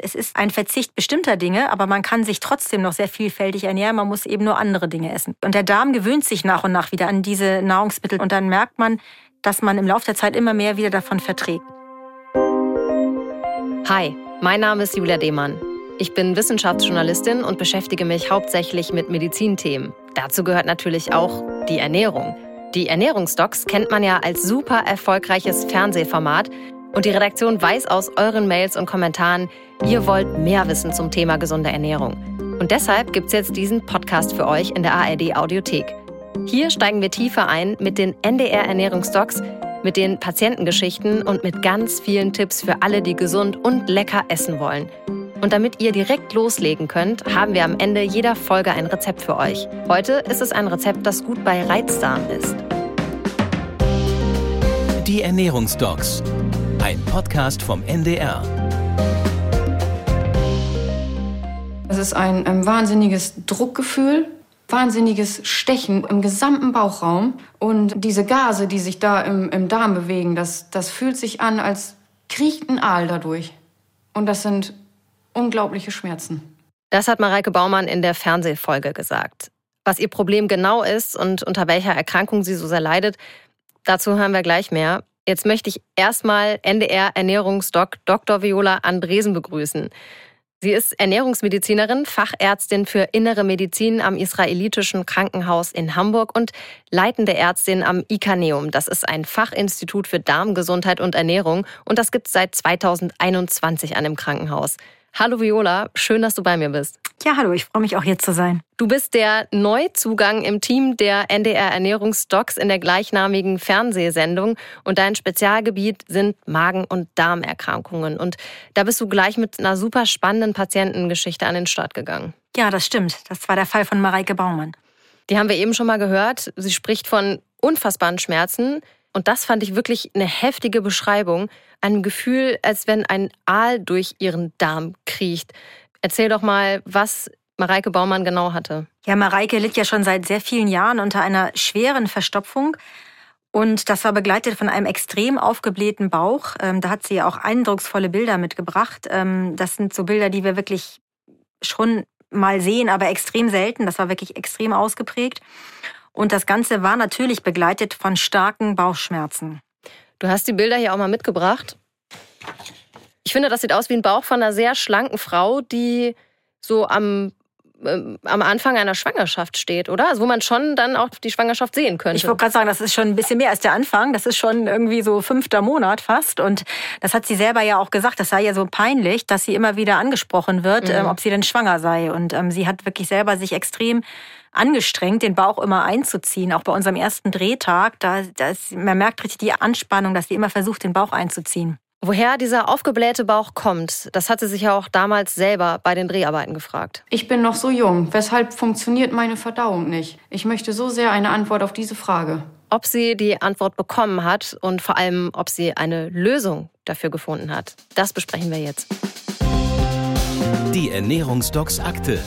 Es ist ein Verzicht bestimmter Dinge, aber man kann sich trotzdem noch sehr vielfältig ernähren. Man muss eben nur andere Dinge essen. Und der Darm gewöhnt sich nach und nach wieder an diese Nahrungsmittel und dann merkt man, dass man im Laufe der Zeit immer mehr wieder davon verträgt. Hi, mein Name ist Julia Demann. Ich bin Wissenschaftsjournalistin und beschäftige mich hauptsächlich mit Medizinthemen. Dazu gehört natürlich auch die Ernährung. Die Ernährungsdocs kennt man ja als super erfolgreiches Fernsehformat. Und die Redaktion weiß aus euren Mails und Kommentaren, ihr wollt mehr wissen zum Thema gesunde Ernährung. Und deshalb gibt es jetzt diesen Podcast für euch in der ARD Audiothek. Hier steigen wir tiefer ein mit den NDR Ernährungsdocs, mit den Patientengeschichten und mit ganz vielen Tipps für alle, die gesund und lecker essen wollen. Und damit ihr direkt loslegen könnt, haben wir am Ende jeder Folge ein Rezept für euch. Heute ist es ein Rezept, das gut bei Reizdarm ist. Die Ernährungsdocs. Ein Podcast vom NDR. Es ist ein, ein wahnsinniges Druckgefühl, wahnsinniges Stechen im gesamten Bauchraum. Und diese Gase, die sich da im, im Darm bewegen, das, das fühlt sich an, als kriecht ein Aal dadurch. Und das sind unglaubliche Schmerzen. Das hat Mareike Baumann in der Fernsehfolge gesagt. Was ihr Problem genau ist und unter welcher Erkrankung sie so sehr leidet, dazu hören wir gleich mehr. Jetzt möchte ich erstmal NDR Ernährungsdoc Dr. Viola Andresen begrüßen. Sie ist Ernährungsmedizinerin, Fachärztin für Innere Medizin am Israelitischen Krankenhaus in Hamburg und leitende Ärztin am ICANEUM. Das ist ein Fachinstitut für Darmgesundheit und Ernährung und das gibt es seit 2021 an dem Krankenhaus. Hallo Viola, schön, dass du bei mir bist. Ja, hallo, ich freue mich auch hier zu sein. Du bist der Neuzugang im Team der NDR Ernährungsdocs in der gleichnamigen Fernsehsendung und dein Spezialgebiet sind Magen- und Darmerkrankungen. Und da bist du gleich mit einer super spannenden Patientengeschichte an den Start gegangen. Ja, das stimmt. Das war der Fall von Mareike Baumann. Die haben wir eben schon mal gehört. Sie spricht von unfassbaren Schmerzen. Und das fand ich wirklich eine heftige Beschreibung einem Gefühl, als wenn ein Aal durch ihren Darm kriecht. Erzähl doch mal, was Mareike Baumann genau hatte. Ja, Mareike litt ja schon seit sehr vielen Jahren unter einer schweren Verstopfung. Und das war begleitet von einem extrem aufgeblähten Bauch. Ähm, da hat sie auch eindrucksvolle Bilder mitgebracht. Ähm, das sind so Bilder, die wir wirklich schon mal sehen, aber extrem selten. Das war wirklich extrem ausgeprägt. Und das Ganze war natürlich begleitet von starken Bauchschmerzen. Du hast die Bilder hier auch mal mitgebracht. Ich finde, das sieht aus wie ein Bauch von einer sehr schlanken Frau, die so am ähm, am Anfang einer Schwangerschaft steht, oder? Also wo man schon dann auch die Schwangerschaft sehen könnte. Ich wollte gerade sagen, das ist schon ein bisschen mehr als der Anfang. Das ist schon irgendwie so fünfter Monat fast. Und das hat sie selber ja auch gesagt. Das sei ja so peinlich, dass sie immer wieder angesprochen wird, mhm. ähm, ob sie denn schwanger sei. Und ähm, sie hat wirklich selber sich extrem angestrengt, den Bauch immer einzuziehen. Auch bei unserem ersten Drehtag, da, da ist, man merkt richtig die Anspannung, dass sie immer versucht, den Bauch einzuziehen. Woher dieser aufgeblähte Bauch kommt, das hatte sich ja auch damals selber bei den Dreharbeiten gefragt. Ich bin noch so jung. Weshalb funktioniert meine Verdauung nicht? Ich möchte so sehr eine Antwort auf diese Frage. Ob sie die Antwort bekommen hat und vor allem, ob sie eine Lösung dafür gefunden hat, das besprechen wir jetzt. Die Ernährungsdocs Akte.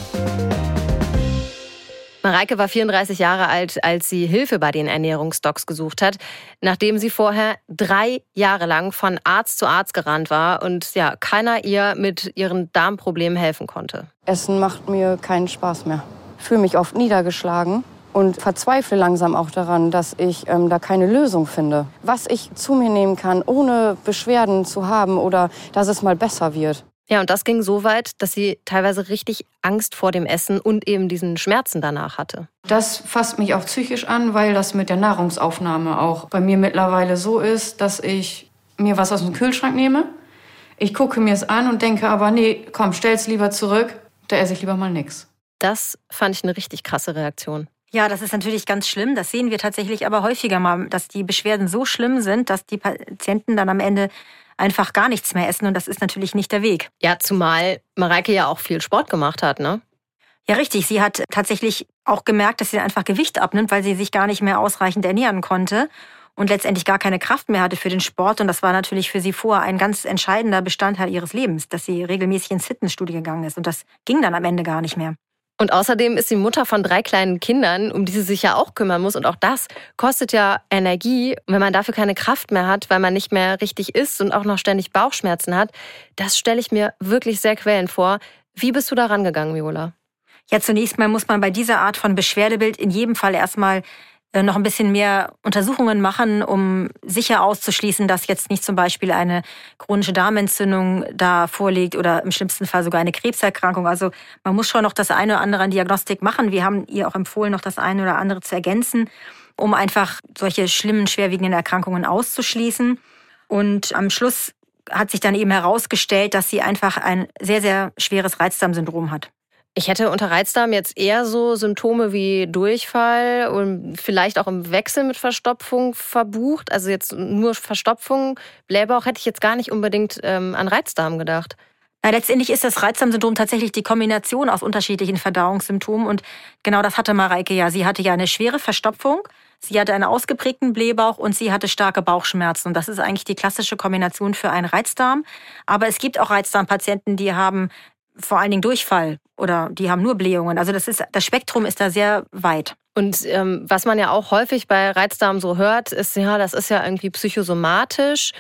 Mareike war 34 Jahre alt, als sie Hilfe bei den Ernährungsdocs gesucht hat, nachdem sie vorher drei Jahre lang von Arzt zu Arzt gerannt war und ja, keiner ihr mit ihren Darmproblemen helfen konnte. Essen macht mir keinen Spaß mehr. Ich fühle mich oft niedergeschlagen und verzweifle langsam auch daran, dass ich ähm, da keine Lösung finde. Was ich zu mir nehmen kann, ohne Beschwerden zu haben oder dass es mal besser wird. Ja, und das ging so weit, dass sie teilweise richtig Angst vor dem Essen und eben diesen Schmerzen danach hatte. Das fasst mich auch psychisch an, weil das mit der Nahrungsaufnahme auch bei mir mittlerweile so ist, dass ich mir was aus dem Kühlschrank nehme. Ich gucke mir es an und denke aber, nee, komm, stell's lieber zurück, da esse ich lieber mal nichts. Das fand ich eine richtig krasse Reaktion. Ja, das ist natürlich ganz schlimm. Das sehen wir tatsächlich aber häufiger mal, dass die Beschwerden so schlimm sind, dass die Patienten dann am Ende einfach gar nichts mehr essen und das ist natürlich nicht der Weg. Ja, zumal Mareike ja auch viel Sport gemacht hat, ne? Ja, richtig. Sie hat tatsächlich auch gemerkt, dass sie einfach Gewicht abnimmt, weil sie sich gar nicht mehr ausreichend ernähren konnte und letztendlich gar keine Kraft mehr hatte für den Sport. Und das war natürlich für sie vorher ein ganz entscheidender Bestandteil ihres Lebens, dass sie regelmäßig ins Fitnessstudio gegangen ist. Und das ging dann am Ende gar nicht mehr. Und außerdem ist sie Mutter von drei kleinen Kindern, um die sie sich ja auch kümmern muss. Und auch das kostet ja Energie, wenn man dafür keine Kraft mehr hat, weil man nicht mehr richtig isst und auch noch ständig Bauchschmerzen hat. Das stelle ich mir wirklich sehr quälend vor. Wie bist du da rangegangen, Viola? Ja, zunächst mal muss man bei dieser Art von Beschwerdebild in jedem Fall erstmal noch ein bisschen mehr Untersuchungen machen, um sicher auszuschließen, dass jetzt nicht zum Beispiel eine chronische Darmentzündung da vorliegt oder im schlimmsten Fall sogar eine Krebserkrankung. Also man muss schon noch das eine oder andere an Diagnostik machen. Wir haben ihr auch empfohlen, noch das eine oder andere zu ergänzen, um einfach solche schlimmen, schwerwiegenden Erkrankungen auszuschließen. Und am Schluss hat sich dann eben herausgestellt, dass sie einfach ein sehr, sehr schweres Reizdarmsyndrom hat. Ich hätte unter Reizdarm jetzt eher so Symptome wie Durchfall und vielleicht auch im Wechsel mit Verstopfung verbucht. Also jetzt nur Verstopfung, Blähbauch hätte ich jetzt gar nicht unbedingt ähm, an Reizdarm gedacht. Na, letztendlich ist das Reizdarmsyndrom tatsächlich die Kombination aus unterschiedlichen Verdauungssymptomen und genau das hatte Mareike ja. Sie hatte ja eine schwere Verstopfung, sie hatte einen ausgeprägten Blähbauch und sie hatte starke Bauchschmerzen. Und das ist eigentlich die klassische Kombination für einen Reizdarm. Aber es gibt auch Reizdarmpatienten, die haben vor allen Dingen Durchfall oder die haben nur Blähungen. Also das ist das Spektrum ist da sehr weit. Und ähm, was man ja auch häufig bei Reizdarm so hört, ist ja, das ist ja irgendwie psychosomatisch.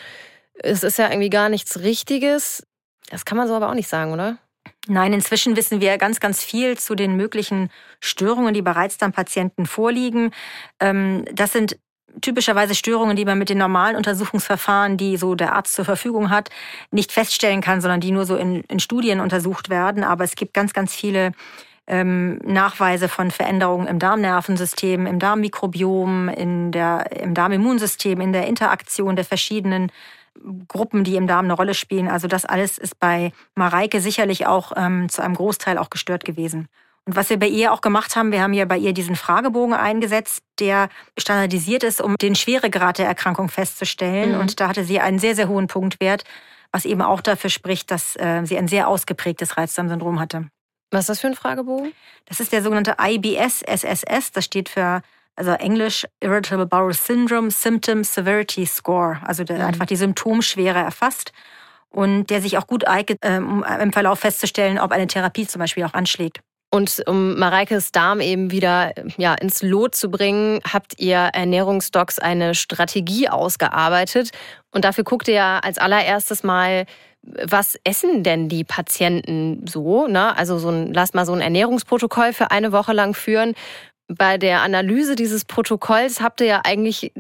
Es ist ja irgendwie gar nichts Richtiges. Das kann man so aber auch nicht sagen, oder? Nein, inzwischen wissen wir ganz, ganz viel zu den möglichen Störungen, die bei Reizdarmpatienten vorliegen. Ähm, das sind typischerweise Störungen, die man mit den normalen Untersuchungsverfahren, die so der Arzt zur Verfügung hat, nicht feststellen kann, sondern die nur so in, in Studien untersucht werden. Aber es gibt ganz, ganz viele ähm, Nachweise von Veränderungen im Darmnervensystem, im Darmmikrobiom, in der, im Darmimmunsystem, in der Interaktion der verschiedenen Gruppen, die im Darm eine Rolle spielen. Also das alles ist bei Mareike sicherlich auch ähm, zu einem Großteil auch gestört gewesen. Und was wir bei ihr auch gemacht haben, wir haben ja bei ihr diesen Fragebogen eingesetzt, der standardisiert ist, um den Schweregrad der Erkrankung festzustellen. Mhm. Und da hatte sie einen sehr, sehr hohen Punktwert, was eben auch dafür spricht, dass äh, sie ein sehr ausgeprägtes Reizdarmsyndrom hatte. Was ist das für ein Fragebogen? Das ist der sogenannte IBS-SSS. Das steht für also Englisch Irritable Bowel Syndrome Symptom Severity Score, also der mhm. einfach die Symptomschwere erfasst und der sich auch gut eignet, um im Verlauf festzustellen, ob eine Therapie zum Beispiel auch anschlägt. Und um Mareikes Darm eben wieder ja, ins Lot zu bringen, habt ihr Ernährungsdocs eine Strategie ausgearbeitet. Und dafür guckt ihr ja als allererstes mal, was essen denn die Patienten so? Ne? Also so ein, lasst mal so ein Ernährungsprotokoll für eine Woche lang führen. Bei der Analyse dieses Protokolls habt ihr ja eigentlich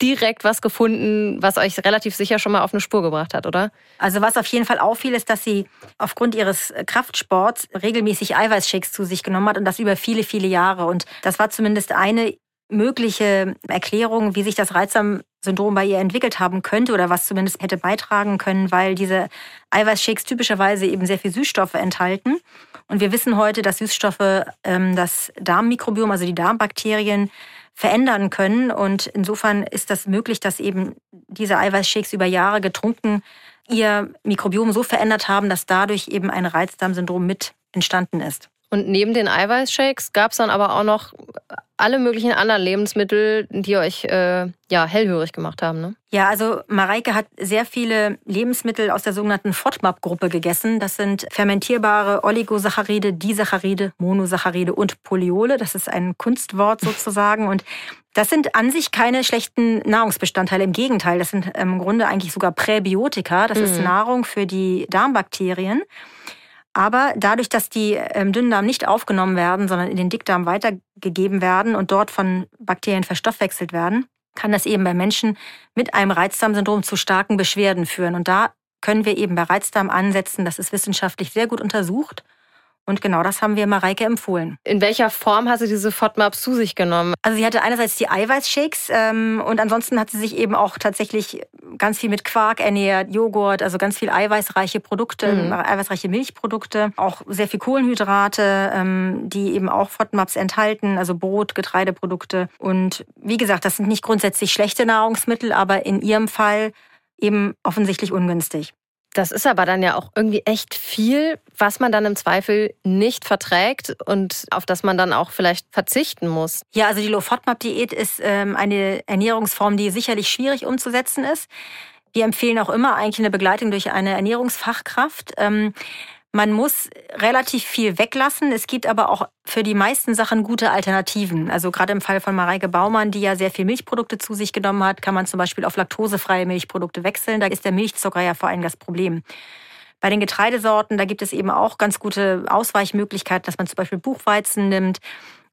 direkt was gefunden, was euch relativ sicher schon mal auf eine Spur gebracht hat, oder? Also was auf jeden Fall auffiel, ist, dass sie aufgrund ihres Kraftsports regelmäßig Eiweißshakes zu sich genommen hat und das über viele, viele Jahre. Und das war zumindest eine mögliche Erklärung, wie sich das Reizdarmsyndrom bei ihr entwickelt haben könnte oder was zumindest hätte beitragen können, weil diese Eiweißshakes typischerweise eben sehr viel Süßstoffe enthalten. Und wir wissen heute, dass Süßstoffe ähm, das Darmmikrobiom, also die Darmbakterien, verändern können. Und insofern ist das möglich, dass eben diese Eiweißshakes über Jahre getrunken ihr Mikrobiom so verändert haben, dass dadurch eben ein Reizdarmsyndrom mit entstanden ist. Und neben den Eiweißshakes gab es dann aber auch noch alle möglichen anderen Lebensmittel, die euch äh, ja hellhörig gemacht haben. Ne? Ja, also Mareike hat sehr viele Lebensmittel aus der sogenannten FODMAP-Gruppe gegessen. Das sind fermentierbare Oligosaccharide, Disaccharide, Monosaccharide und Poliole. Das ist ein Kunstwort sozusagen. Und das sind an sich keine schlechten Nahrungsbestandteile. Im Gegenteil, das sind im Grunde eigentlich sogar Präbiotika. Das mhm. ist Nahrung für die Darmbakterien. Aber dadurch, dass die im Dünndarm nicht aufgenommen werden, sondern in den Dickdarm weitergegeben werden und dort von Bakterien verstoffwechselt werden, kann das eben bei Menschen mit einem Reizdarmsyndrom zu starken Beschwerden führen. Und da können wir eben bei Reizdarm ansetzen. Das ist wissenschaftlich sehr gut untersucht. Und genau das haben wir Mareike empfohlen. In welcher Form hat sie diese FODMAPs zu sich genommen? Also sie hatte einerseits die Eiweißshakes ähm, und ansonsten hat sie sich eben auch tatsächlich ganz viel mit Quark ernährt, Joghurt, also ganz viel eiweißreiche Produkte, mhm. eiweißreiche Milchprodukte, auch sehr viel Kohlenhydrate, ähm, die eben auch FODMAPs enthalten, also Brot, Getreideprodukte. Und wie gesagt, das sind nicht grundsätzlich schlechte Nahrungsmittel, aber in ihrem Fall eben offensichtlich ungünstig. Das ist aber dann ja auch irgendwie echt viel, was man dann im Zweifel nicht verträgt und auf das man dann auch vielleicht verzichten muss. Ja, also die Low-FODMAP-Diät ist ähm, eine Ernährungsform, die sicherlich schwierig umzusetzen ist. Wir empfehlen auch immer eigentlich eine Begleitung durch eine Ernährungsfachkraft. Ähm, Man muss relativ viel weglassen. Es gibt aber auch für die meisten Sachen gute Alternativen. Also gerade im Fall von Mareike Baumann, die ja sehr viel Milchprodukte zu sich genommen hat, kann man zum Beispiel auf laktosefreie Milchprodukte wechseln. Da ist der Milchzucker ja vor allem das Problem. Bei den Getreidesorten, da gibt es eben auch ganz gute Ausweichmöglichkeiten, dass man zum Beispiel Buchweizen nimmt.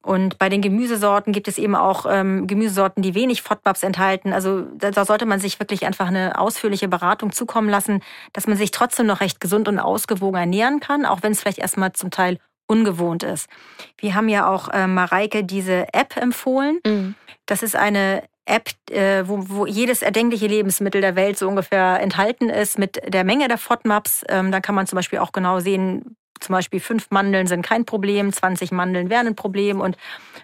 Und bei den Gemüsesorten gibt es eben auch ähm, Gemüsesorten, die wenig FODMAPs enthalten. Also da, da, sollte man sich wirklich einfach eine ausführliche Beratung zukommen lassen, dass man sich trotzdem noch recht gesund und ausgewogen ernähren kann, auch wenn es vielleicht erstmal zum Teil ungewohnt ist. Wir haben ja auch äh, Mareike diese App empfohlen. Mhm. Das ist eine App, äh, wo, wo jedes erdenkliche Lebensmittel der Welt so ungefähr enthalten ist mit der Menge der FODMAPs. Ähm, da kann man zum Beispiel auch genau sehen, zum Beispiel fünf Mandeln sind kein Problem, 20 Mandeln wären ein Problem. Und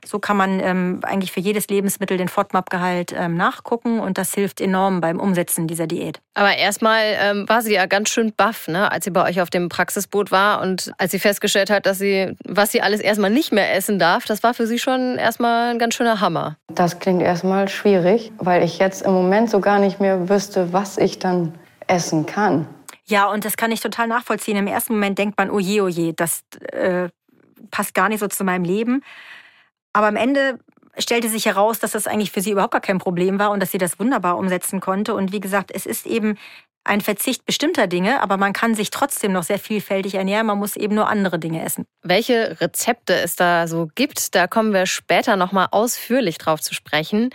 so kann man ähm, eigentlich für jedes Lebensmittel den FODMAP-Gehalt ähm, nachgucken und das hilft enorm beim Umsetzen dieser Diät. Aber erstmal ähm, war sie ja ganz schön baff, ne, als sie bei euch auf dem Praxisboot war und als sie festgestellt hat, dass sie, was sie alles erstmal nicht mehr essen darf, das war für sie schon erstmal ein ganz schöner Hammer. Das klingt erstmal schwierig, weil ich jetzt im Moment so gar nicht mehr wüsste, was ich dann essen kann. Ja, und das kann ich total nachvollziehen. Im ersten Moment denkt man, oh je, oh je, das äh, passt gar nicht so zu meinem Leben. Aber am Ende stellte sich heraus, dass das eigentlich für sie überhaupt gar kein Problem war und dass sie das wunderbar umsetzen konnte. Und wie gesagt, es ist eben ein Verzicht bestimmter Dinge, aber man kann sich trotzdem noch sehr vielfältig ernähren. Man muss eben nur andere Dinge essen. Welche Rezepte es da so gibt, da kommen wir später noch mal ausführlich drauf zu sprechen.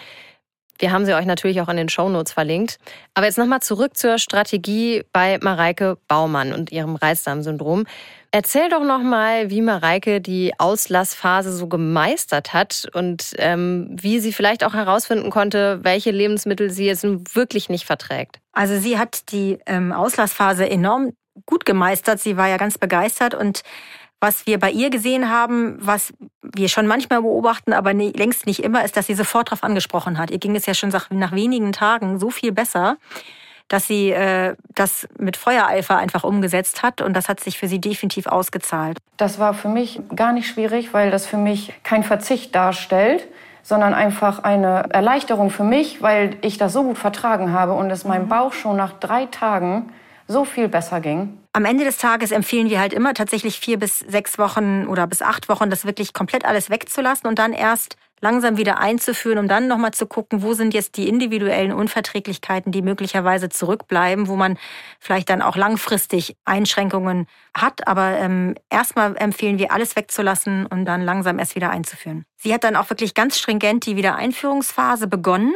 Wir haben sie euch natürlich auch in den Shownotes verlinkt. Aber jetzt nochmal zurück zur Strategie bei Mareike Baumann und ihrem Reizdarmsyndrom. Erzähl doch nochmal, wie Mareike die Auslassphase so gemeistert hat und ähm, wie sie vielleicht auch herausfinden konnte, welche Lebensmittel sie jetzt wirklich nicht verträgt. Also sie hat die ähm, Auslassphase enorm gut gemeistert. Sie war ja ganz begeistert und was wir bei ihr gesehen haben, was wir schon manchmal beobachten, aber nie, längst nicht immer, ist, dass sie sofort darauf angesprochen hat. Ihr ging es ja schon nach wenigen Tagen so viel besser, dass sie äh, das mit Feuereifer einfach umgesetzt hat und das hat sich für sie definitiv ausgezahlt. Das war für mich gar nicht schwierig, weil das für mich kein Verzicht darstellt sondern einfach eine Erleichterung für mich, weil ich das so gut vertragen habe und es meinem Bauch schon nach drei Tagen so viel besser ging. Am Ende des Tages empfehlen wir halt immer tatsächlich vier bis sechs Wochen oder bis acht Wochen, das wirklich komplett alles wegzulassen und dann erst langsam wieder einzuführen, um dann nochmal zu gucken, wo sind jetzt die individuellen Unverträglichkeiten, die möglicherweise zurückbleiben, wo man vielleicht dann auch langfristig Einschränkungen hat. Aber ähm, erstmal empfehlen wir, alles wegzulassen und dann langsam erst wieder einzuführen. Sie hat dann auch wirklich ganz stringent die Wiedereinführungsphase begonnen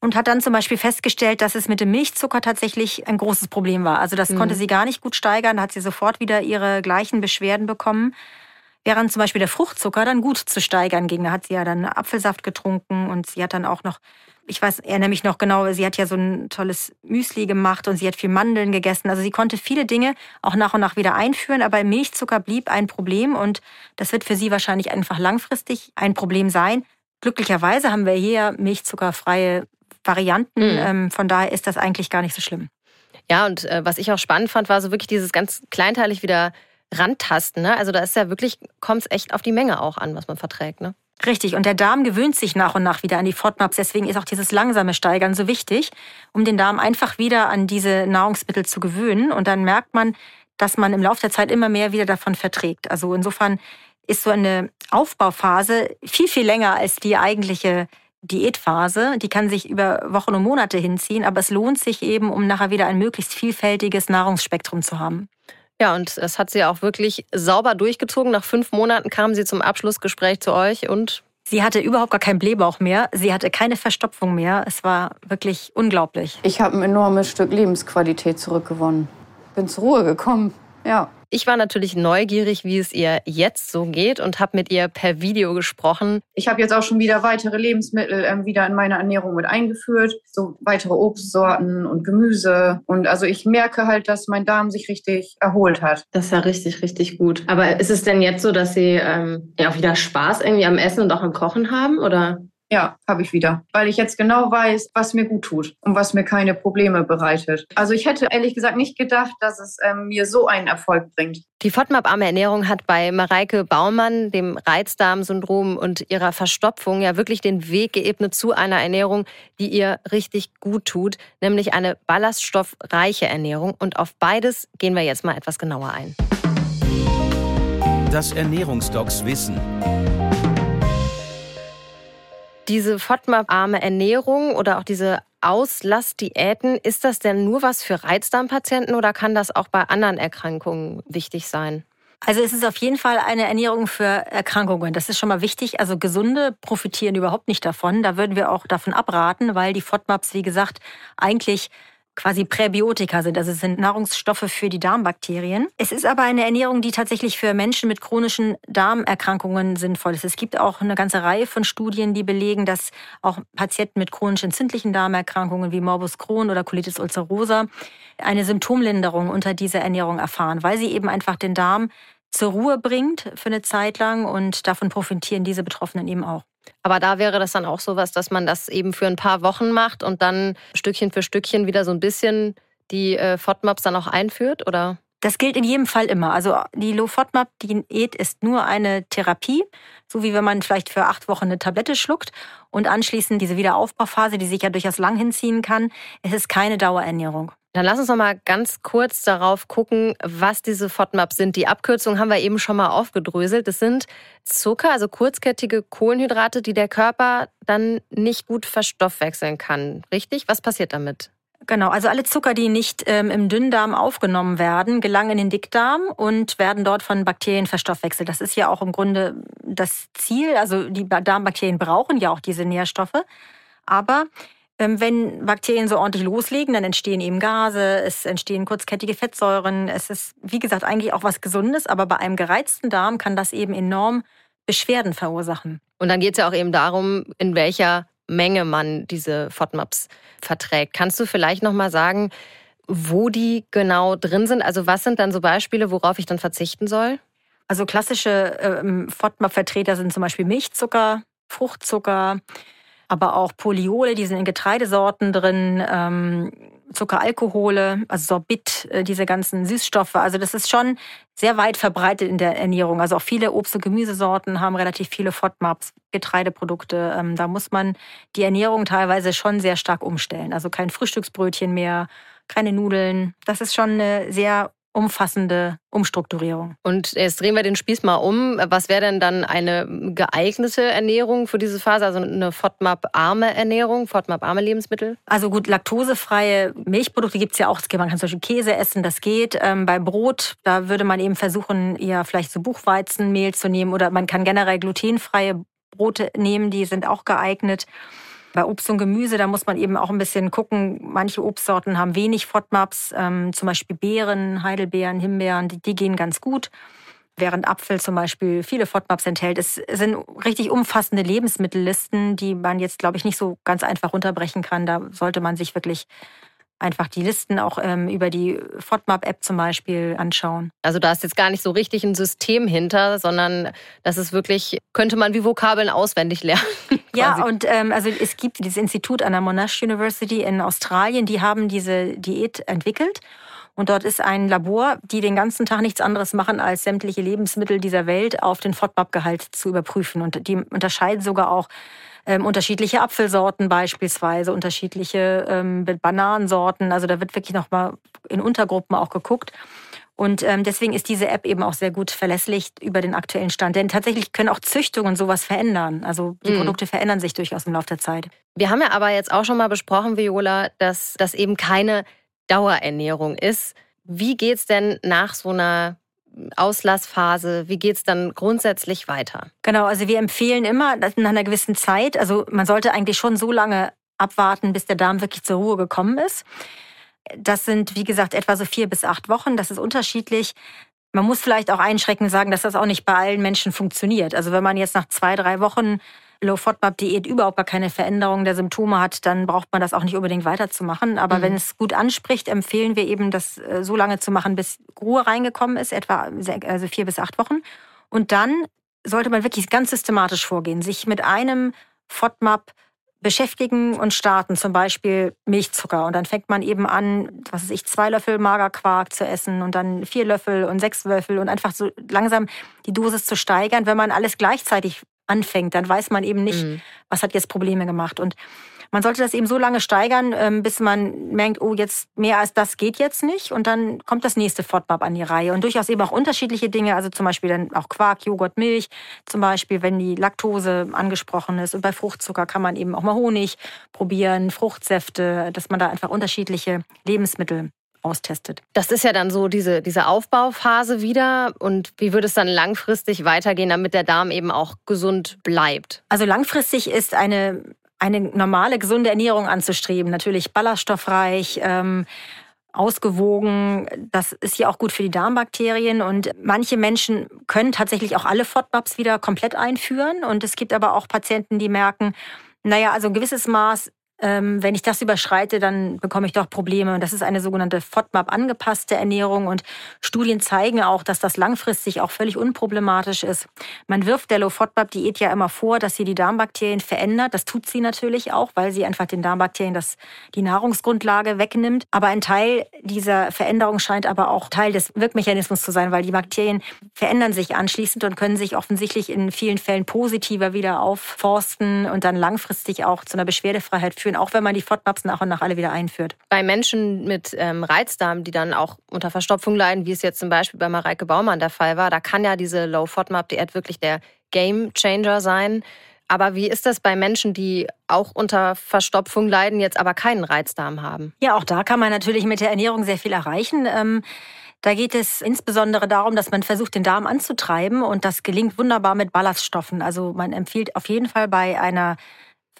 und hat dann zum Beispiel festgestellt, dass es mit dem Milchzucker tatsächlich ein großes Problem war. Also das mhm. konnte sie gar nicht gut steigern, da hat sie sofort wieder ihre gleichen Beschwerden bekommen. Während zum Beispiel der Fruchtzucker dann gut zu steigern ging. Da hat sie ja dann Apfelsaft getrunken und sie hat dann auch noch, ich weiß, erinnere mich noch genau, sie hat ja so ein tolles Müsli gemacht und sie hat viel Mandeln gegessen. Also sie konnte viele Dinge auch nach und nach wieder einführen, aber Milchzucker blieb ein Problem und das wird für sie wahrscheinlich einfach langfristig ein Problem sein. Glücklicherweise haben wir hier milchzuckerfreie Varianten. Mhm. Ähm, von daher ist das eigentlich gar nicht so schlimm. Ja, und äh, was ich auch spannend fand, war so wirklich dieses ganz kleinteilig wieder rantasten. Ne? Also da ist ja wirklich, kommt es echt auf die Menge auch an, was man verträgt. Ne? Richtig, und der Darm gewöhnt sich nach und nach wieder an die FODMAPs. Deswegen ist auch dieses langsame Steigern so wichtig, um den Darm einfach wieder an diese Nahrungsmittel zu gewöhnen. Und dann merkt man, dass man im Laufe der Zeit immer mehr wieder davon verträgt. Also insofern ist so eine Aufbauphase viel, viel länger als die eigentliche Diätphase, die kann sich über Wochen und Monate hinziehen, aber es lohnt sich eben, um nachher wieder ein möglichst vielfältiges Nahrungsspektrum zu haben. Ja, und das hat sie auch wirklich sauber durchgezogen. Nach fünf Monaten kam sie zum Abschlussgespräch zu euch und Sie hatte überhaupt gar keinen Blähbauch mehr. Sie hatte keine Verstopfung mehr. Es war wirklich unglaublich. Ich habe ein enormes Stück Lebensqualität zurückgewonnen. Bin zur Ruhe gekommen. Ja. Ich war natürlich neugierig, wie es ihr jetzt so geht und habe mit ihr per Video gesprochen. Ich habe jetzt auch schon wieder weitere Lebensmittel ähm, wieder in meine Ernährung mit eingeführt, so weitere Obstsorten und Gemüse. Und also ich merke halt, dass mein Darm sich richtig erholt hat. Das ist ja richtig, richtig gut. Aber ist es denn jetzt so, dass Sie ähm, ja auch wieder Spaß irgendwie am Essen und auch am Kochen haben, oder? Ja, habe ich wieder. Weil ich jetzt genau weiß, was mir gut tut und was mir keine Probleme bereitet. Also ich hätte ehrlich gesagt nicht gedacht, dass es ähm, mir so einen Erfolg bringt. Die FODMAP-arme Ernährung hat bei Mareike Baumann, dem Reizdarmsyndrom und ihrer Verstopfung ja wirklich den Weg geebnet zu einer Ernährung, die ihr richtig gut tut, nämlich eine ballaststoffreiche Ernährung. Und auf beides gehen wir jetzt mal etwas genauer ein. Das Ernährungsdocs Wissen. Diese FODMAP-arme Ernährung oder auch diese Auslassdiäten, ist das denn nur was für Reizdarmpatienten oder kann das auch bei anderen Erkrankungen wichtig sein? Also es ist auf jeden Fall eine Ernährung für Erkrankungen. Das ist schon mal wichtig. Also Gesunde profitieren überhaupt nicht davon. Da würden wir auch davon abraten, weil die FODMAPs, wie gesagt, eigentlich quasi Präbiotika sind. Also es sind Nahrungsstoffe für die Darmbakterien. Es ist aber eine Ernährung, die tatsächlich für Menschen mit chronischen Darmerkrankungen sinnvoll ist. Es gibt auch eine ganze Reihe von Studien, die belegen, dass auch Patienten mit chronisch entzündlichen Darmerkrankungen wie Morbus Crohn oder Colitis ulcerosa eine Symptomlinderung unter dieser Ernährung erfahren, weil sie eben einfach den Darm zur Ruhe bringt für eine Zeit lang und davon profitieren diese Betroffenen eben auch. Aber da wäre das dann auch so was, dass man das eben für ein paar Wochen macht und dann Stückchen für Stückchen wieder so ein bisschen die äh, FODMAPs dann auch einführt, oder? Das gilt in jedem Fall immer. Also die Low-FODMAP-Diät ist nur eine Therapie, so wie wenn man vielleicht für acht Wochen eine Tablette schluckt und anschließend diese Wiederaufbauphase, die sich ja durchaus lang hinziehen kann. Es ist keine Dauerernährung. Dann lass uns noch mal ganz kurz darauf gucken, was diese FODMAPs sind. Die Abkürzung haben wir eben schon mal aufgedröselt. Das sind Zucker, also kurzkettige Kohlenhydrate, die der Körper dann nicht gut verstoffwechseln kann. Richtig? Was passiert damit? Genau, also alle Zucker, die nicht ähm, im Dünndarm aufgenommen werden, gelangen in den Dickdarm und werden dort von Bakterien verstoffwechselt. Das ist ja auch im Grunde das Ziel. Also die Darmbakterien brauchen ja auch diese Nährstoffe. Aber wenn Bakterien so ordentlich loslegen, dann entstehen eben Gase, es entstehen kurzkettige Fettsäuren. Es ist, wie gesagt, eigentlich auch was Gesundes, aber bei einem gereizten Darm kann das eben enorm Beschwerden verursachen. Und dann geht es ja auch eben darum, in welcher Menge man diese FODMAPs verträgt. Kannst du vielleicht noch mal sagen, wo die genau drin sind? Also was sind dann so Beispiele, worauf ich dann verzichten soll? Also klassische ähm, FODMAP-Vertreter sind zum Beispiel Milchzucker, Fruchtzucker, aber auch Poliole, die sind in Getreidesorten drin, ähm, Zuckeralkohole, also Sorbit, äh, diese ganzen Süßstoffe. Also das ist schon sehr weit verbreitet in der Ernährung. Also auch viele Obst- und Gemüsesorten haben relativ viele FODMAPs, Getreideprodukte. Ähm, da muss man die Ernährung teilweise schon sehr stark umstellen. Also kein Frühstücksbrötchen mehr, keine Nudeln. Das ist schon eine sehr umfassende Umstrukturierung. Und jetzt drehen wir den Spieß mal um. Was wäre denn dann eine geeignete Ernährung für diese Phase? Also eine FODMAP-arme Ernährung, FODMAP-arme Lebensmittel? Also gut, laktosefreie Milchprodukte gibt es ja auch. Man kann zum Beispiel Käse essen, das geht. Ähm, bei Brot, da würde man eben versuchen, eher vielleicht so Buchweizenmehl zu nehmen oder man kann generell glutenfreie Brote nehmen, die sind auch geeignet. Bei Obst und Gemüse, da muss man eben auch ein bisschen gucken. Manche Obstsorten haben wenig FODMAPs, ähm, zum Beispiel Beeren, Heidelbeeren, Himbeeren, die, die gehen ganz gut. Während Apfel zum Beispiel viele FODMAPs enthält. Es sind richtig umfassende Lebensmittellisten, die man jetzt, glaube ich, nicht so ganz einfach runterbrechen kann. Da sollte man sich wirklich einfach die Listen auch ähm, über die FODMAP-App zum Beispiel anschauen. Also da ist jetzt gar nicht so richtig ein System hinter, sondern das ist wirklich, könnte man wie Vokabeln auswendig lernen. ja, und ähm, also es gibt dieses Institut an der Monash University in Australien, die haben diese Diät entwickelt. Und dort ist ein Labor, die den ganzen Tag nichts anderes machen, als sämtliche Lebensmittel dieser Welt auf den FODMAP-Gehalt zu überprüfen. Und die unterscheiden sogar auch ähm, unterschiedliche Apfelsorten beispielsweise, unterschiedliche ähm, Bananensorten. Also da wird wirklich nochmal in Untergruppen auch geguckt. Und ähm, deswegen ist diese App eben auch sehr gut verlässlich über den aktuellen Stand. Denn tatsächlich können auch Züchtungen sowas verändern. Also die mhm. Produkte verändern sich durchaus im Laufe der Zeit. Wir haben ja aber jetzt auch schon mal besprochen, Viola, dass das eben keine Dauerernährung ist. Wie geht es denn nach so einer Auslassphase? Wie geht es dann grundsätzlich weiter? Genau, also wir empfehlen immer nach einer gewissen Zeit, also man sollte eigentlich schon so lange abwarten, bis der Darm wirklich zur Ruhe gekommen ist. Das sind, wie gesagt, etwa so vier bis acht Wochen. Das ist unterschiedlich. Man muss vielleicht auch einschreckend sagen, dass das auch nicht bei allen Menschen funktioniert. Also wenn man jetzt nach zwei, drei Wochen Low-FODMAP-Diät überhaupt gar keine Veränderung der Symptome hat, dann braucht man das auch nicht unbedingt weiterzumachen. Aber mhm. wenn es gut anspricht, empfehlen wir eben, das äh, so lange zu machen, bis Ruhe reingekommen ist, etwa also vier bis acht Wochen. Und dann sollte man wirklich ganz systematisch vorgehen, sich mit einem FODMAP beschäftigen und starten, zum Beispiel Milchzucker. Und dann fängt man eben an, was weiß ich, zwei Löffel Magerquark zu essen und dann vier Löffel und sechs Löffel und einfach so langsam die Dosis zu steigern. Wenn man alles gleichzeitig anfängt, dann weiß man eben nicht, mhm. was hat jetzt Probleme gemacht. Und Man sollte das eben so lange steigern, ähm, bis man merkt, oh, jetzt mehr als das geht jetzt nicht. Und dann kommt das nächste FODMAP an die Reihe. Und durchaus eben auch unterschiedliche Dinge, also zum Beispiel dann auch Quark, Joghurt, Milch, zum Beispiel, wenn die Laktose angesprochen ist. Und bei Fruchtzucker kann man eben auch mal Honig probieren, Fruchtsäfte, dass man da einfach unterschiedliche Lebensmittel austestet. Das ist ja dann so diese, diese Aufbauphase wieder. Und wie würde es dann langfristig weitergehen, damit der Darm eben auch gesund bleibt? Also langfristig ist eine, eine normale, gesunde Ernährung anzustreben. Natürlich ballaststoffreich. Ähm, ausgewogen. Das ist ja auch gut für die Darmbakterien. Und manche Menschen können tatsächlich auch alle FODMAPs wieder komplett einführen. Und es gibt aber auch Patienten, die merken, naja, also ein gewisses Maß ähm, wenn ich das überschreite, dann bekomme ich doch Probleme. Und das ist eine sogenannte FODMAP angepasste Ernährung. Und Studien zeigen auch, dass das langfristig auch völlig unproblematisch ist. Man wirft der Low-FODMAP-Diät ja immer vor, dass sie die Darmbakterien verändert. Das tut sie natürlich auch, weil sie einfach den Darmbakterien das, die Nahrungsgrundlage wegnimmt. Aber ein Teil dieser Veränderung scheint aber auch Teil des Wirkmechanismus zu sein, weil die Bakterien verändern sich anschließend und können sich offensichtlich in vielen Fällen positiver wieder aufforsten und dann langfristig auch zu einer Beschwerdefreiheit führen durchführen, auch wenn man die FODMAPs nach und nach alle wieder einführt. Bei Menschen mit ähm, Reizdarm, die dann auch unter Verstopfung leiden, wie es jetzt zum Beispiel bei Mareike Baumann der Fall war, da kann ja diese Low-FODMAP-Diät wirklich der Game Changer sein. Aber wie ist das bei Menschen, die auch unter Verstopfung leiden, jetzt aber keinen Reizdarm haben? Ja, auch da kann man natürlich mit der Ernährung sehr viel erreichen. Ähm, da geht es insbesondere darum, dass man versucht, den Darm anzutreiben und das gelingt wunderbar mit Ballaststoffen. Also man empfiehlt auf jeden Fall bei einer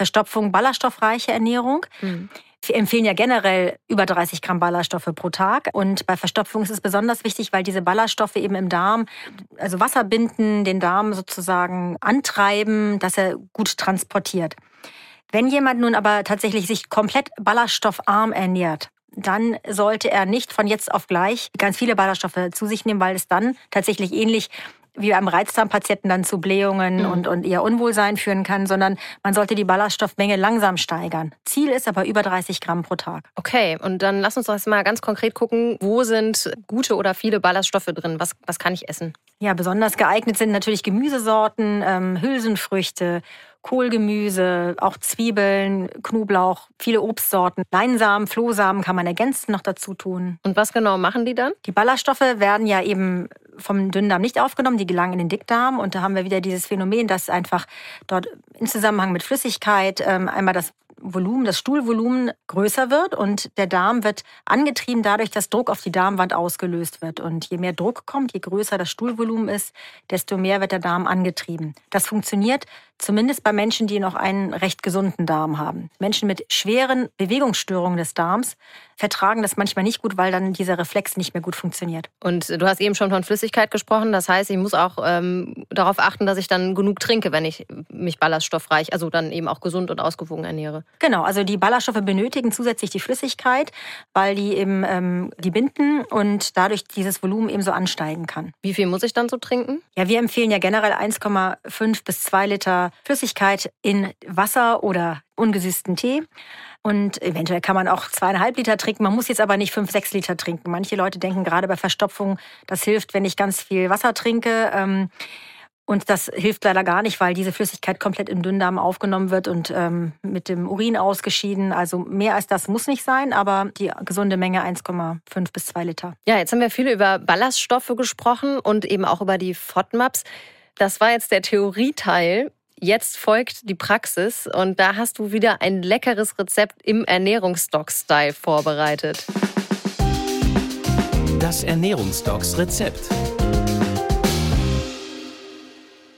Verstopfung ballaststoffreiche Ernährung. Mhm. Wir empfehlen ja generell über 30 Gramm Ballaststoffe pro Tag. Und bei Verstopfung ist es besonders wichtig, weil diese Ballaststoffe eben im Darm, also Wasser binden, den Darm sozusagen antreiben, dass er gut transportiert. Wenn jemand nun aber tatsächlich sich komplett ballaststoffarm ernährt, dann sollte er nicht von jetzt auf gleich ganz viele Ballaststoffe zu sich nehmen, weil es dann tatsächlich ähnlich wie beim Reizdarmpatienten dann zu Blähungen mhm. und, und eher Unwohlsein führen kann, sondern man sollte die Ballaststoffmenge langsam steigern. Ziel ist aber über 30 Gramm pro Tag. Okay, und dann lass uns doch jetzt mal ganz konkret gucken, wo sind gute oder viele Ballaststoffe drin? Was, was kann ich essen? Ja, besonders geeignet sind natürlich Gemüsesorten, ähm, Hülsenfrüchte, Kohlgemüse, auch Zwiebeln, Knoblauch, viele Obstsorten. Leinsamen, Flohsamen kann man ergänzend noch dazu tun. Und was genau machen die dann? Die Ballaststoffe werden ja eben vom Dünndarm nicht aufgenommen, die gelangen in den Dickdarm. Und da haben wir wieder dieses Phänomen, dass einfach dort in Zusammenhang mit Flüssigkeit ähm, einmal das Volumen, das Stuhlvolumen größer wird und der Darm wird angetrieben dadurch, dass Druck auf die Darmwand ausgelöst wird. Und je mehr Druck kommt, je größer das Stuhlvolumen ist, desto mehr wird der Darm angetrieben. Das funktioniert zumindest bei Menschen, die noch einen recht gesunden Darm haben. Menschen mit schweren Bewegungsstörungen des Darms vertragen das manchmal nicht gut, weil dann dieser Reflex nicht mehr gut funktioniert. Und du hast eben schon von Flüssigkeit gesprochen. Das heißt, ich muss auch ähm, darauf achten, dass ich dann genug trinke, wenn ich mich ballaststoffreich, also dann eben auch gesund und ausgewogen ernähre. Genau, also die Ballaststoffe benötigen zusätzlich die Flüssigkeit, weil die eben ähm, die binden und dadurch dieses Volumen eben so ansteigen kann. Wie viel muss ich dann so trinken? Ja, wir empfehlen ja generell 1,5 bis 2 Liter Flüssigkeit in Wasser oder ungesüßten Tee. Und eventuell kann man auch zweieinhalb Liter trinken. Man muss jetzt aber nicht fünf, sechs Liter trinken. Manche Leute denken gerade bei Verstopfung, das hilft, wenn ich ganz viel Wasser trinke. Ähm, und das hilft leider gar nicht, weil diese Flüssigkeit komplett im Dünndarm aufgenommen wird und ähm, mit dem Urin ausgeschieden. Also mehr als das muss nicht sein, aber die gesunde Menge 1,5 bis 2 Liter. Ja, jetzt haben wir viel über Ballaststoffe gesprochen und eben auch über die FODMAPs. Das war jetzt der Theorieteil. Jetzt folgt die Praxis und da hast du wieder ein leckeres Rezept im Ernährungsdoc-Style vorbereitet. Das Ernährungsdocs-Rezept.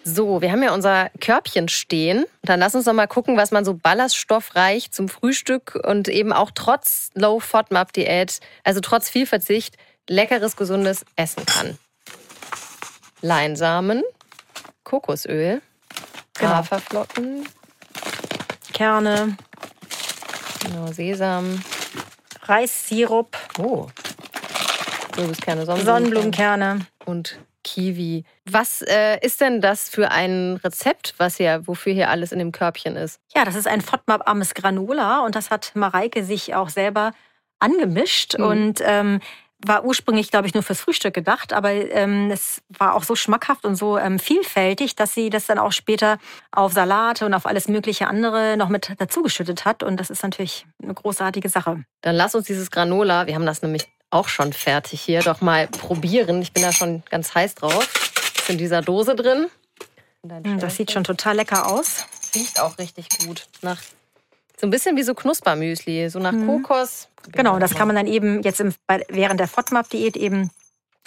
So, wir haben ja unser Körbchen stehen. Dann lass uns doch mal gucken, was man so ballaststoffreich zum Frühstück und eben auch trotz Low FODMAP Diät, also trotz viel Verzicht, leckeres, gesundes essen kann. Leinsamen, Kokosöl, genau. Haferflocken, Kerne, genau, Sesam, Reissirup, oh, Kürbiskerne, Sonnenblumenkerne und Kiwi. Was äh, ist denn das für ein Rezept, was hier, wofür hier alles in dem Körbchen ist? Ja, das ist ein FODMAP-armes Granola und das hat Mareike sich auch selber angemischt. Mhm. Und ähm, war ursprünglich, glaube ich, nur fürs Frühstück gedacht, aber ähm, es war auch so schmackhaft und so ähm, vielfältig, dass sie das dann auch später auf Salate und auf alles mögliche andere noch mit dazugeschüttet hat. Und das ist natürlich eine großartige Sache. Dann lass uns dieses Granola, wir haben das nämlich auch schon fertig hier, doch mal probieren. Ich bin da schon ganz heiß drauf. Ist in dieser Dose drin. Hm, das sieht schon total lecker aus. Riecht auch richtig gut. Nach so ein bisschen wie so Knuspermüsli, so nach mhm. Kokos. Genau, das kann man dann eben jetzt im, während der FODMAP-Diät eben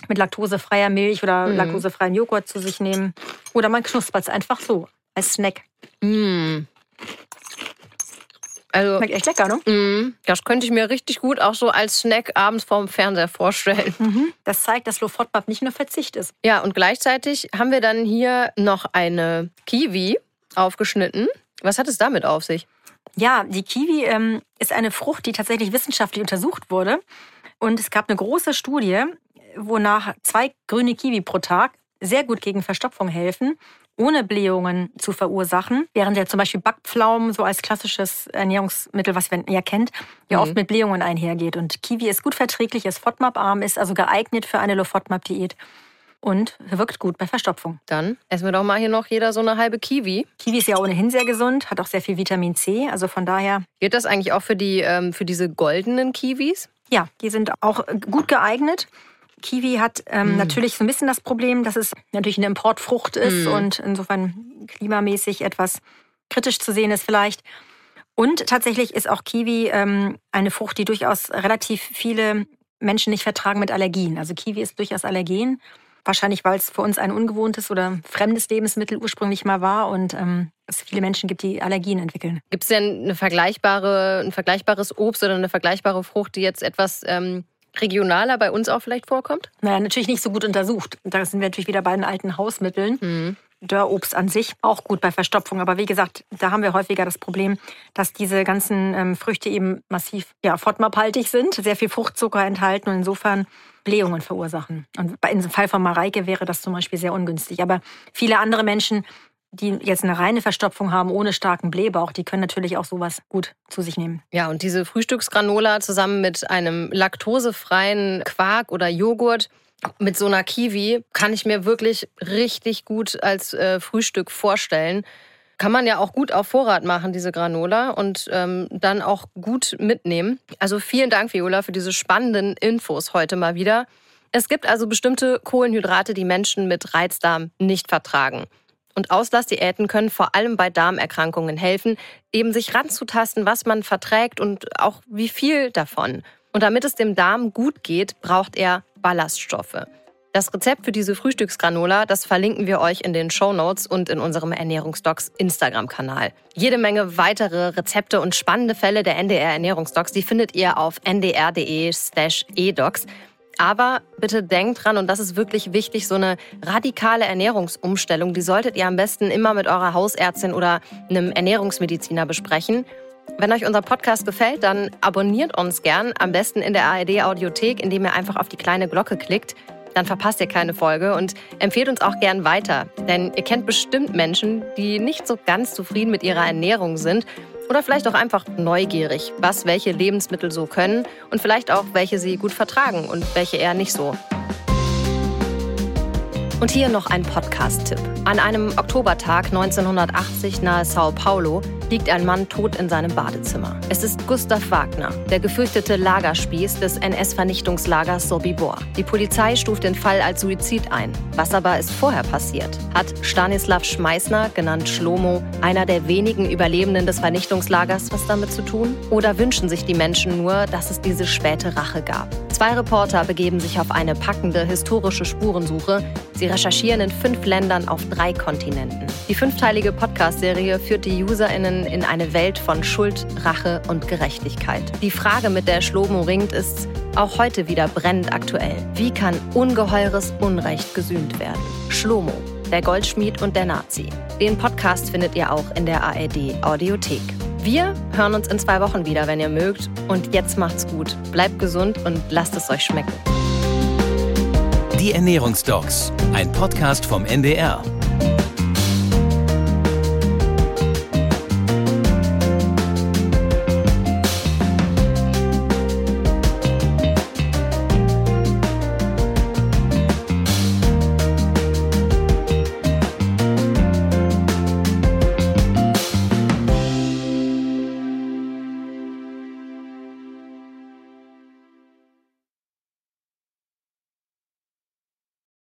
mit laktosefreier Milch oder mhm. laktosefreien Joghurt zu sich nehmen. Oder man knuspert es einfach so als Snack. Mhm. Also, Schmeckt echt lecker, ne? Mm, das könnte ich mir richtig gut auch so als Snack abends vorm Fernseher vorstellen. Mhm. Das zeigt, dass Low FODMAP nicht nur Verzicht ist. Ja, und gleichzeitig haben wir dann hier noch eine Kiwi aufgeschnitten. Was hat es damit auf sich? Ja, die Kiwi ähm, ist eine Frucht, die tatsächlich wissenschaftlich untersucht wurde. Und es gab eine große Studie, wonach zwei grüne Kiwi pro Tag sehr gut gegen Verstopfung helfen, ohne Blähungen zu verursachen, während ja zum Beispiel Backpflaumen so als klassisches Ernährungsmittel, was man ja kennt, ja mhm. oft mit Blähungen einhergeht. Und Kiwi ist gut verträglich, ist FODMAP-arm, ist also geeignet für eine Low-FODMAP-Diät und wirkt gut bei Verstopfung. Dann essen wir doch mal hier noch jeder so eine halbe Kiwi. Kiwi ist ja ohnehin sehr gesund, hat auch sehr viel Vitamin C, also von daher. Geht das eigentlich auch für, die, ähm, für diese goldenen Kiwis? Ja, die sind auch gut geeignet. Kiwi hat ähm, mm. natürlich so ein bisschen das Problem, dass es natürlich eine Importfrucht ist mm. und insofern klimamäßig etwas kritisch zu sehen ist vielleicht. Und tatsächlich ist auch Kiwi ähm, eine Frucht, die durchaus relativ viele Menschen nicht vertragen mit Allergien. Also Kiwi ist durchaus allergen. Wahrscheinlich, weil es für uns ein ungewohntes oder fremdes Lebensmittel ursprünglich mal war und ähm, es viele Menschen gibt, die Allergien entwickeln. Gibt es denn eine vergleichbare, ein vergleichbares Obst oder eine vergleichbare Frucht, die jetzt etwas ähm, regionaler bei uns auch vielleicht vorkommt? Naja, natürlich nicht so gut untersucht. Da sind wir natürlich wieder bei den alten Hausmitteln. Mhm. Dörrobst an sich auch gut bei Verstopfung. Aber wie gesagt, da haben wir häufiger das Problem, dass diese ganzen ähm, Früchte eben massiv ja, FODMAP-haltig sind, sehr viel Fruchtzucker enthalten und insofern Blähungen verursachen. Und im Fall von Mareike wäre das zum Beispiel sehr ungünstig. Aber viele andere Menschen, die jetzt eine reine Verstopfung haben ohne starken Blähbauch, die können natürlich auch sowas gut zu sich nehmen. Ja, und diese Frühstücksgranola zusammen mit einem laktosefreien Quark oder Joghurt, mit so einer Kiwi kann ich mir wirklich richtig gut als äh, Frühstück vorstellen. Kann man ja auch gut auf Vorrat machen, diese Granola, und ähm, dann auch gut mitnehmen. Also vielen Dank, Viola, für diese spannenden Infos heute mal wieder. Es gibt also bestimmte Kohlenhydrate, die Menschen mit Reizdarm nicht vertragen. Und Auslassdiäten können vor allem bei Darmerkrankungen helfen, eben sich ranzutasten, was man verträgt und auch wie viel davon. Und damit es dem Darm gut geht, braucht er Ballaststoffe. Das Rezept für diese Frühstücksgranola, das verlinken wir euch in den Show Notes und in unserem Ernährungsdocs Instagram-Kanal. Jede Menge weitere Rezepte und spannende Fälle der NDR Ernährungsdocs, die findet ihr auf ndr.de/edocs. Aber bitte denkt dran, und das ist wirklich wichtig, so eine radikale Ernährungsumstellung, die solltet ihr am besten immer mit eurer Hausärztin oder einem Ernährungsmediziner besprechen. Wenn euch unser Podcast gefällt, dann abonniert uns gern, am besten in der ARD Audiothek, indem ihr einfach auf die kleine Glocke klickt. Dann verpasst ihr keine Folge und empfehlt uns auch gern weiter. Denn ihr kennt bestimmt Menschen, die nicht so ganz zufrieden mit ihrer Ernährung sind oder vielleicht auch einfach neugierig, was welche Lebensmittel so können und vielleicht auch welche sie gut vertragen und welche eher nicht so. Und hier noch ein Podcast-Tipp. An einem Oktobertag 1980 nahe Sao Paulo liegt ein Mann tot in seinem Badezimmer. Es ist Gustav Wagner, der gefürchtete Lagerspieß des NS-Vernichtungslagers Sobibor. Die Polizei stuft den Fall als Suizid ein. Was aber ist vorher passiert? Hat Stanislav Schmeißner, genannt Schlomo, einer der wenigen Überlebenden des Vernichtungslagers, was damit zu tun? Oder wünschen sich die Menschen nur, dass es diese späte Rache gab? Zwei Reporter begeben sich auf eine packende historische Spurensuche. Sie recherchieren in fünf Ländern auf drei Kontinenten. Die fünfteilige Podcast-Serie führt die UserInnen in eine Welt von Schuld, Rache und Gerechtigkeit. Die Frage, mit der Schlomo ringt, ist auch heute wieder brennend aktuell. Wie kann ungeheures Unrecht gesühnt werden? Schlomo, der Goldschmied und der Nazi. Den Podcast findet ihr auch in der ARD Audiothek. Wir hören uns in zwei Wochen wieder, wenn ihr mögt. Und jetzt macht's gut. Bleibt gesund und lasst es euch schmecken. Die Ernährungsdocs, ein Podcast vom NDR